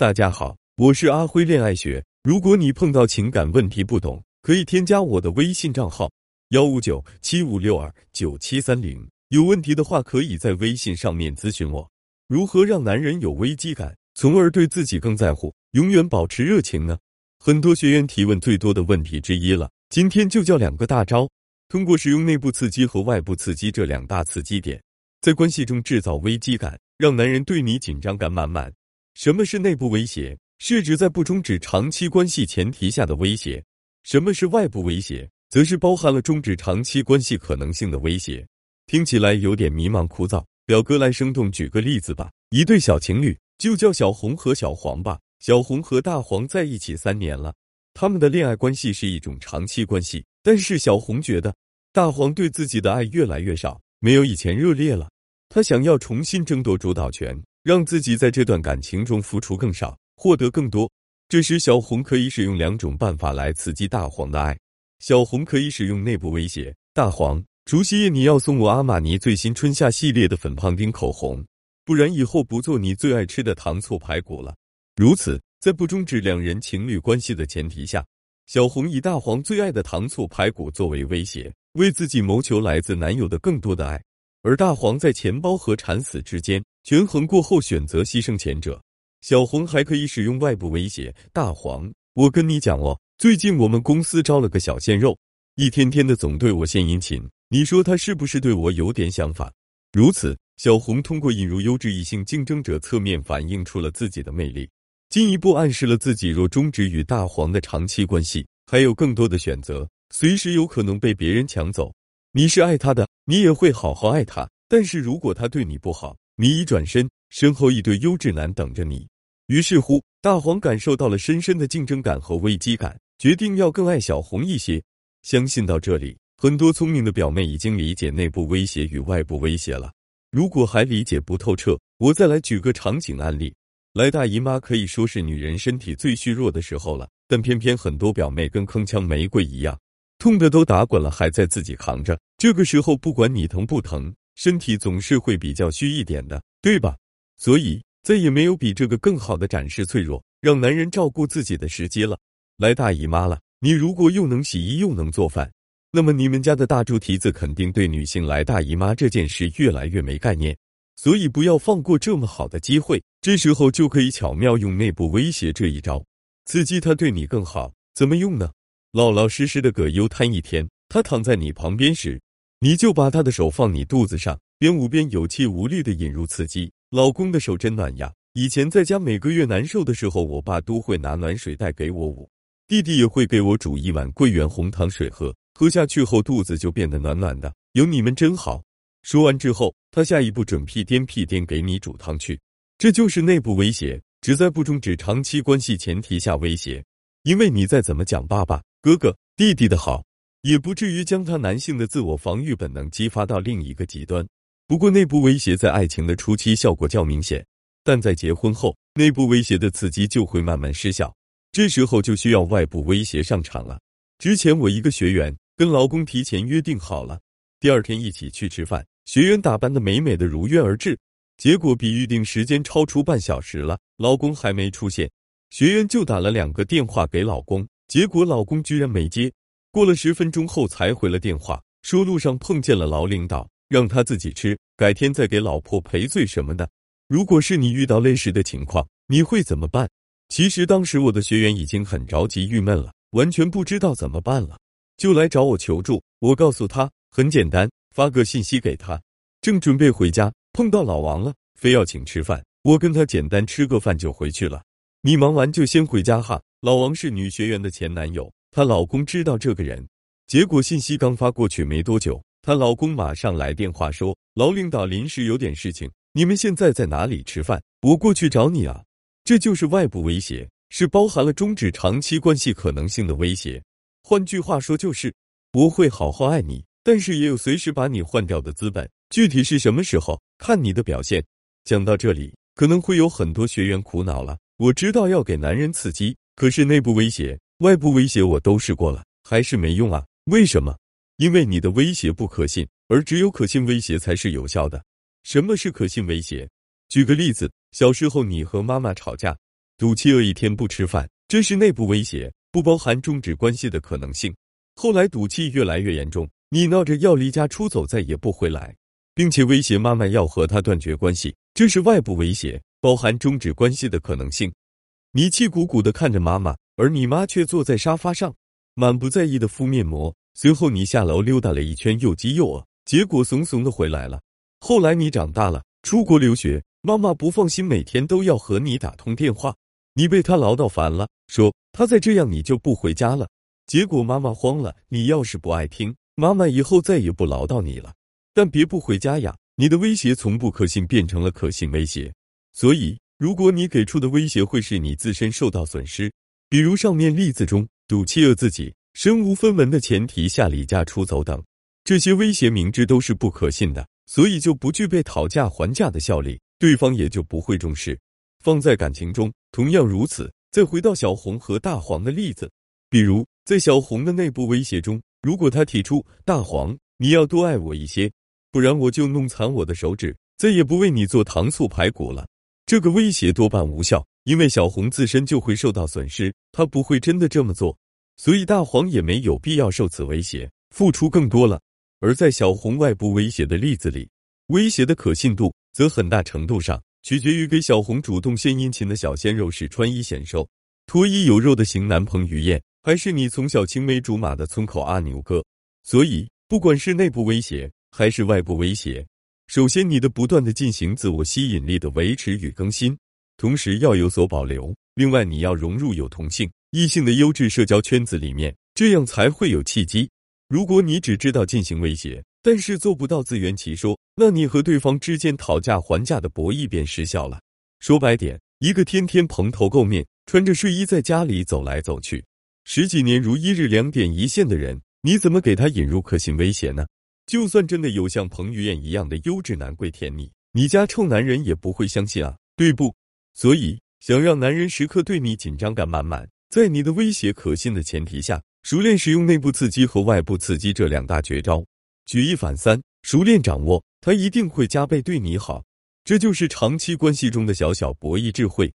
大家好，我是阿辉恋爱学。如果你碰到情感问题不懂，可以添加我的微信账号幺五九七五六二九七三零。有问题的话，可以在微信上面咨询我。如何让男人有危机感，从而对自己更在乎，永远保持热情呢？很多学员提问最多的问题之一了。今天就教两个大招，通过使用内部刺激和外部刺激这两大刺激点，在关系中制造危机感，让男人对你紧张感满满。什么是内部威胁？是指在不终止长期关系前提下的威胁。什么是外部威胁？则是包含了终止长期关系可能性的威胁。听起来有点迷茫枯燥，表哥来生动举个例子吧。一对小情侣，就叫小红和小黄吧。小红和大黄在一起三年了，他们的恋爱关系是一种长期关系。但是小红觉得大黄对自己的爱越来越少，没有以前热烈了。他想要重新争夺主导权。让自己在这段感情中付出更少，获得更多。这时，小红可以使用两种办法来刺激大黄的爱。小红可以使用内部威胁：大黄，除夕夜你要送我阿玛尼最新春夏系列的粉胖丁口红，不然以后不做你最爱吃的糖醋排骨了。如此，在不终止两人情侣关系的前提下，小红以大黄最爱的糖醋排骨作为威胁，为自己谋求来自男友的更多的爱。而大黄在钱包和惨死之间。权衡过后，选择牺牲前者。小红还可以使用外部威胁：大黄，我跟你讲哦，最近我们公司招了个小鲜肉，一天天的总对我献殷勤。你说他是不是对我有点想法？如此，小红通过引入优质异性竞争者，侧面反映出了自己的魅力，进一步暗示了自己若终止与大黄的长期关系，还有更多的选择，随时有可能被别人抢走。你是爱他的，你也会好好爱他。但是如果他对你不好，你一转身，身后一对优质男等着你。于是乎，大黄感受到了深深的竞争感和危机感，决定要更爱小红一些。相信到这里，很多聪明的表妹已经理解内部威胁与外部威胁了。如果还理解不透彻，我再来举个场景案例。来大姨妈可以说是女人身体最虚弱的时候了，但偏偏很多表妹跟铿锵玫瑰一样，痛的都打滚了，还在自己扛着。这个时候，不管你疼不疼。身体总是会比较虚一点的，对吧？所以再也没有比这个更好的展示脆弱，让男人照顾自己的时机了。来大姨妈了，你如果又能洗衣又能做饭，那么你们家的大猪蹄子肯定对女性来大姨妈这件事越来越没概念。所以不要放过这么好的机会，这时候就可以巧妙用内部威胁这一招，刺激他对你更好。怎么用呢？老老实实的葛优瘫一天，他躺在你旁边时。你就把他的手放你肚子上，边捂边有气无力的引入刺激。老公的手真暖呀！以前在家每个月难受的时候，我爸都会拿暖水袋给我捂，弟弟也会给我煮一碗桂圆红糖水喝，喝下去后肚子就变得暖暖的。有你们真好。说完之后，他下一步准屁颠屁颠给你煮汤去。这就是内部威胁，只在不终止长期关系前提下威胁。因为你再怎么讲爸爸、哥哥、弟弟的好。也不至于将他男性的自我防御本能激发到另一个极端。不过，内部威胁在爱情的初期效果较明显，但在结婚后，内部威胁的刺激就会慢慢失效，这时候就需要外部威胁上场了。之前我一个学员跟老公提前约定好了，第二天一起去吃饭，学员打扮的美美的如约而至，结果比预定时间超出半小时了，老公还没出现，学员就打了两个电话给老公，结果老公居然没接。过了十分钟后才回了电话，说路上碰见了老领导，让他自己吃，改天再给老婆赔罪什么的。如果是你遇到类似的情况，你会怎么办？其实当时我的学员已经很着急、郁闷了，完全不知道怎么办了，就来找我求助。我告诉他很简单，发个信息给他。正准备回家，碰到老王了，非要请吃饭，我跟他简单吃个饭就回去了。你忙完就先回家哈。老王是女学员的前男友。她老公知道这个人，结果信息刚发过去没多久，她老公马上来电话说：“老领导临时有点事情，你们现在在哪里吃饭？我过去找你啊。”这就是外部威胁，是包含了终止长期关系可能性的威胁。换句话说，就是我会好好爱你，但是也有随时把你换掉的资本。具体是什么时候，看你的表现。讲到这里，可能会有很多学员苦恼了。我知道要给男人刺激，可是内部威胁。外部威胁我都试过了，还是没用啊？为什么？因为你的威胁不可信，而只有可信威胁才是有效的。什么是可信威胁？举个例子，小时候你和妈妈吵架，赌气饿一天不吃饭，这是内部威胁，不包含终止关系的可能性。后来赌气越来越严重，你闹着要离家出走，再也不回来，并且威胁妈妈要和他断绝关系，这是外部威胁，包含终止关系的可能性。你气鼓鼓的看着妈妈，而你妈却坐在沙发上，满不在意的敷面膜。随后你下楼溜达了一圈，又饥又饿，结果怂怂的回来了。后来你长大了，出国留学，妈妈不放心，每天都要和你打通电话。你被他唠叨烦了，说他再这样你就不回家了。结果妈妈慌了，你要是不爱听，妈妈以后再也不唠叨你了。但别不回家呀！你的威胁从不可信变成了可信威胁。所以，如果你给出的威胁会使你自身受到损失，比如上面例子中赌气饿自己。身无分文的前提下离家出走等，这些威胁明知都是不可信的，所以就不具备讨价还价的效力，对方也就不会重视。放在感情中同样如此。再回到小红和大黄的例子，比如在小红的内部威胁中，如果他提出大黄你要多爱我一些，不然我就弄残我的手指，再也不为你做糖醋排骨了，这个威胁多半无效，因为小红自身就会受到损失，他不会真的这么做。所以大黄也没有必要受此威胁付出更多了。而在小红外部威胁的例子里，威胁的可信度则很大程度上取决于给小红主动献殷勤的小鲜肉是穿衣显瘦、脱衣有肉的型男彭于晏，还是你从小青梅竹马的村口阿牛哥。所以，不管是内部威胁还是外部威胁，首先你的不断的进行自我吸引力的维持与更新，同时要有所保留。另外，你要融入有同性。异性的优质社交圈子里面，这样才会有契机。如果你只知道进行威胁，但是做不到自圆其说，那你和对方之间讨价还价的博弈便失效了。说白点，一个天天蓬头垢面、穿着睡衣在家里走来走去，十几年如一日两点一线的人，你怎么给他引入可信威胁呢？就算真的有像彭于晏一样的优质男跪舔你，你家臭男人也不会相信啊，对不？所以，想让男人时刻对你紧张感满满。在你的威胁可信的前提下，熟练使用内部刺激和外部刺激这两大绝招，举一反三，熟练掌握，他一定会加倍对你好。这就是长期关系中的小小博弈智慧。